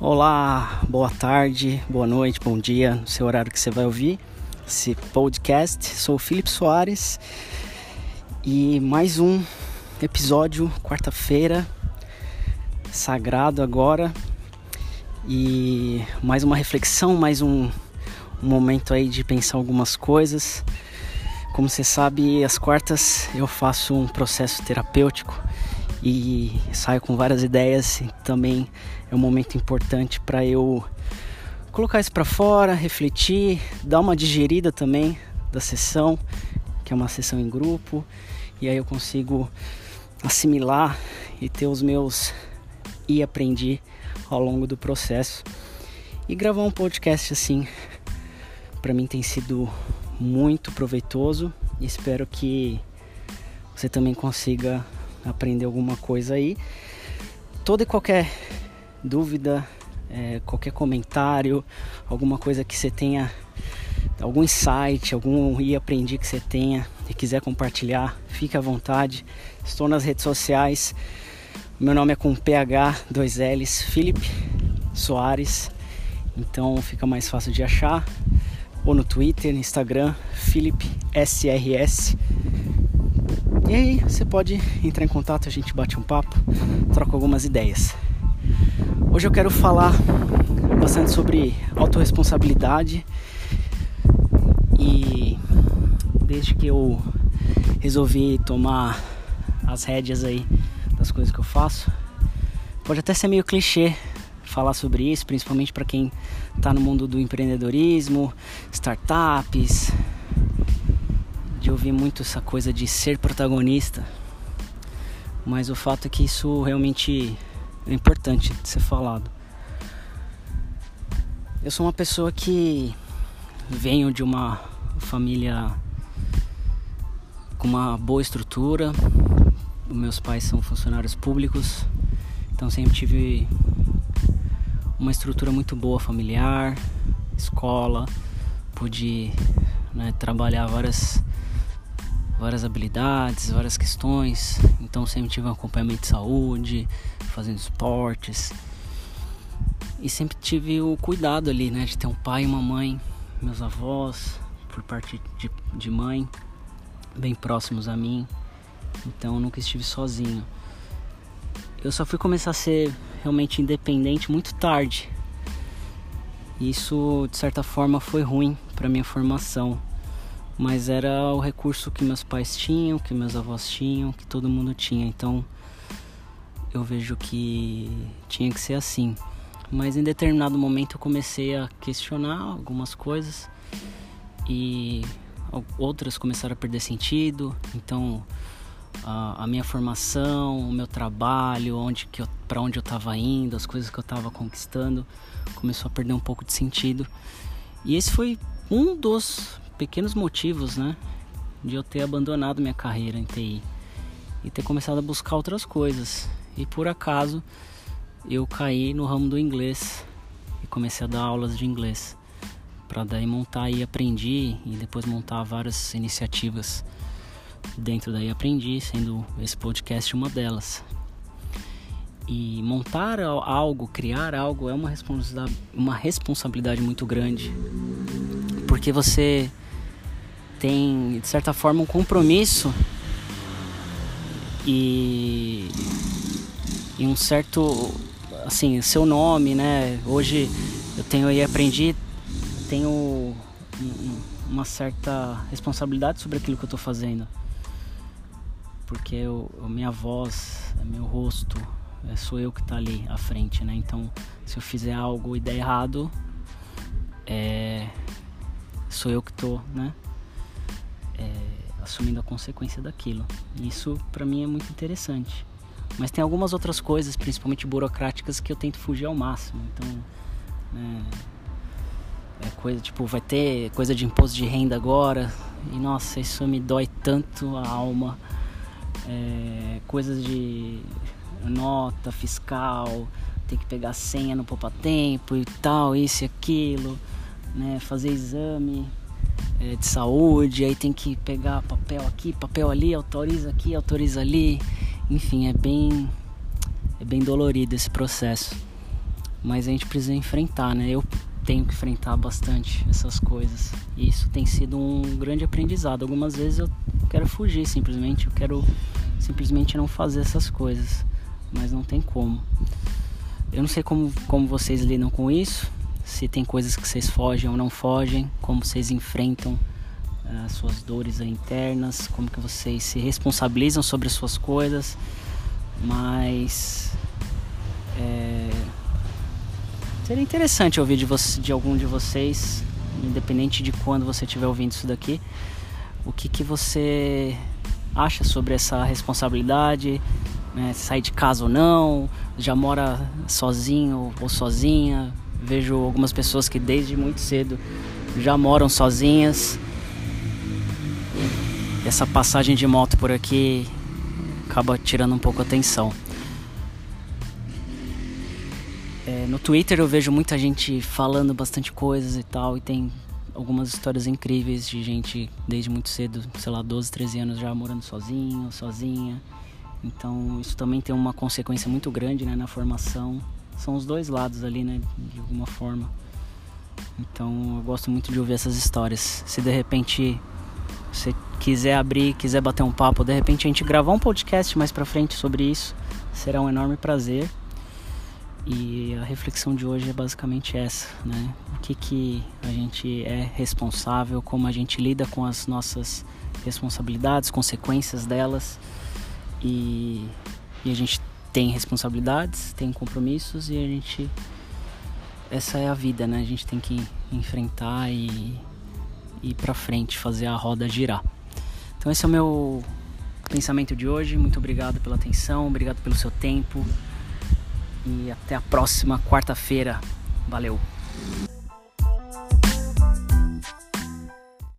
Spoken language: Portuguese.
Olá, boa tarde, boa noite, bom dia, no seu horário que você vai ouvir esse podcast. Sou o Felipe Soares e mais um episódio, quarta-feira, sagrado agora. E mais uma reflexão, mais um, um momento aí de pensar algumas coisas. Como você sabe, às quartas eu faço um processo terapêutico e saio com várias ideias. Também é um momento importante para eu colocar isso para fora, refletir, dar uma digerida também da sessão, que é uma sessão em grupo, e aí eu consigo assimilar e ter os meus e aprendi ao longo do processo. E gravar um podcast assim, para mim tem sido muito proveitoso espero que você também consiga aprender alguma coisa aí. Toda e qualquer dúvida, é, qualquer comentário, alguma coisa que você tenha, algum insight, algum e aprendi que você tenha e quiser compartilhar, fique à vontade. Estou nas redes sociais. Meu nome é com PH, dois L's, Felipe Soares. Então fica mais fácil de achar. Ou no Twitter, no Instagram, Felipe SRS. E aí você pode entrar em contato, a gente bate um papo, troca algumas ideias. Hoje eu quero falar bastante sobre autorresponsabilidade e desde que eu resolvi tomar as rédeas aí das coisas que eu faço, pode até ser meio clichê falar sobre isso, principalmente para quem está no mundo do empreendedorismo, startups, de ouvir muito essa coisa de ser protagonista. Mas o fato é que isso realmente é importante de ser falado. Eu sou uma pessoa que venho de uma família com uma boa estrutura. Meus pais são funcionários públicos, então sempre tive uma estrutura muito boa familiar, escola, pude né, trabalhar várias várias habilidades, várias questões. Então sempre tive um acompanhamento de saúde, fazendo esportes. E sempre tive o cuidado ali, né, de ter um pai e uma mãe, meus avós, por parte de, de mãe, bem próximos a mim. Então nunca estive sozinho. Eu só fui começar a ser realmente independente muito tarde. Isso de certa forma foi ruim para minha formação mas era o recurso que meus pais tinham, que meus avós tinham, que todo mundo tinha. Então eu vejo que tinha que ser assim. Mas em determinado momento eu comecei a questionar algumas coisas e outras começaram a perder sentido. Então a, a minha formação, o meu trabalho, onde que para onde eu estava indo, as coisas que eu estava conquistando, começou a perder um pouco de sentido. E esse foi um dos pequenos motivos, né, de eu ter abandonado minha carreira em TI e ter começado a buscar outras coisas. E por acaso eu caí no ramo do inglês e comecei a dar aulas de inglês para daí montar e aprendi e depois montar várias iniciativas dentro daí aprendi, sendo esse podcast uma delas. E montar algo, criar algo é uma responsabilidade, uma responsabilidade muito grande, porque você tem, de certa forma, um compromisso e, e um certo, assim, seu nome, né? Hoje eu tenho aí aprendi, tenho uma certa responsabilidade sobre aquilo que eu estou fazendo. Porque eu, minha voz, é meu rosto, é, sou eu que está ali à frente, né? Então, se eu fizer algo e der errado, é, sou eu que estou, né? Assumindo a consequência daquilo. Isso para mim é muito interessante. Mas tem algumas outras coisas, principalmente burocráticas, que eu tento fugir ao máximo. Então, né, é coisa tipo, vai ter coisa de imposto de renda agora, e nossa, isso me dói tanto a alma. É, coisas de nota fiscal, tem que pegar senha no poupa tempo e tal, isso e aquilo, né, fazer exame é, de saúde, aí tem que pegar papel aqui, papel ali, autoriza aqui, autoriza ali. Enfim, é bem é bem dolorido esse processo. mas a gente precisa enfrentar, né? Eu tenho que enfrentar bastante essas coisas. E isso tem sido um grande aprendizado. Algumas vezes eu quero fugir simplesmente, eu quero simplesmente não fazer essas coisas, mas não tem como. Eu não sei como, como vocês lidam com isso, se tem coisas que vocês fogem ou não fogem, como vocês enfrentam eh, as suas dores internas, como que vocês se responsabilizam sobre as suas coisas, mas é, seria interessante ouvir de, você, de algum de vocês, independente de quando você estiver ouvindo isso daqui, o que, que você acha sobre essa responsabilidade, né, sair de casa ou não, já mora sozinho ou sozinha. Vejo algumas pessoas que desde muito cedo já moram sozinhas. E essa passagem de moto por aqui acaba tirando um pouco a atenção. É, no Twitter eu vejo muita gente falando bastante coisas e tal, e tem algumas histórias incríveis de gente desde muito cedo, sei lá, 12, 13 anos já morando sozinho, sozinha. Então isso também tem uma consequência muito grande né, na formação. São os dois lados ali, né, de alguma forma. Então eu gosto muito de ouvir essas histórias. Se de repente você quiser abrir, quiser bater um papo, de repente a gente gravar um podcast mais pra frente sobre isso, será um enorme prazer. E a reflexão de hoje é basicamente essa, né? O que, que a gente é responsável, como a gente lida com as nossas responsabilidades, consequências delas. E, e a gente tem responsabilidades, tem compromissos e a gente. Essa é a vida, né? A gente tem que enfrentar e ir pra frente, fazer a roda girar. Então, esse é o meu pensamento de hoje. Muito obrigado pela atenção, obrigado pelo seu tempo e até a próxima quarta-feira. Valeu!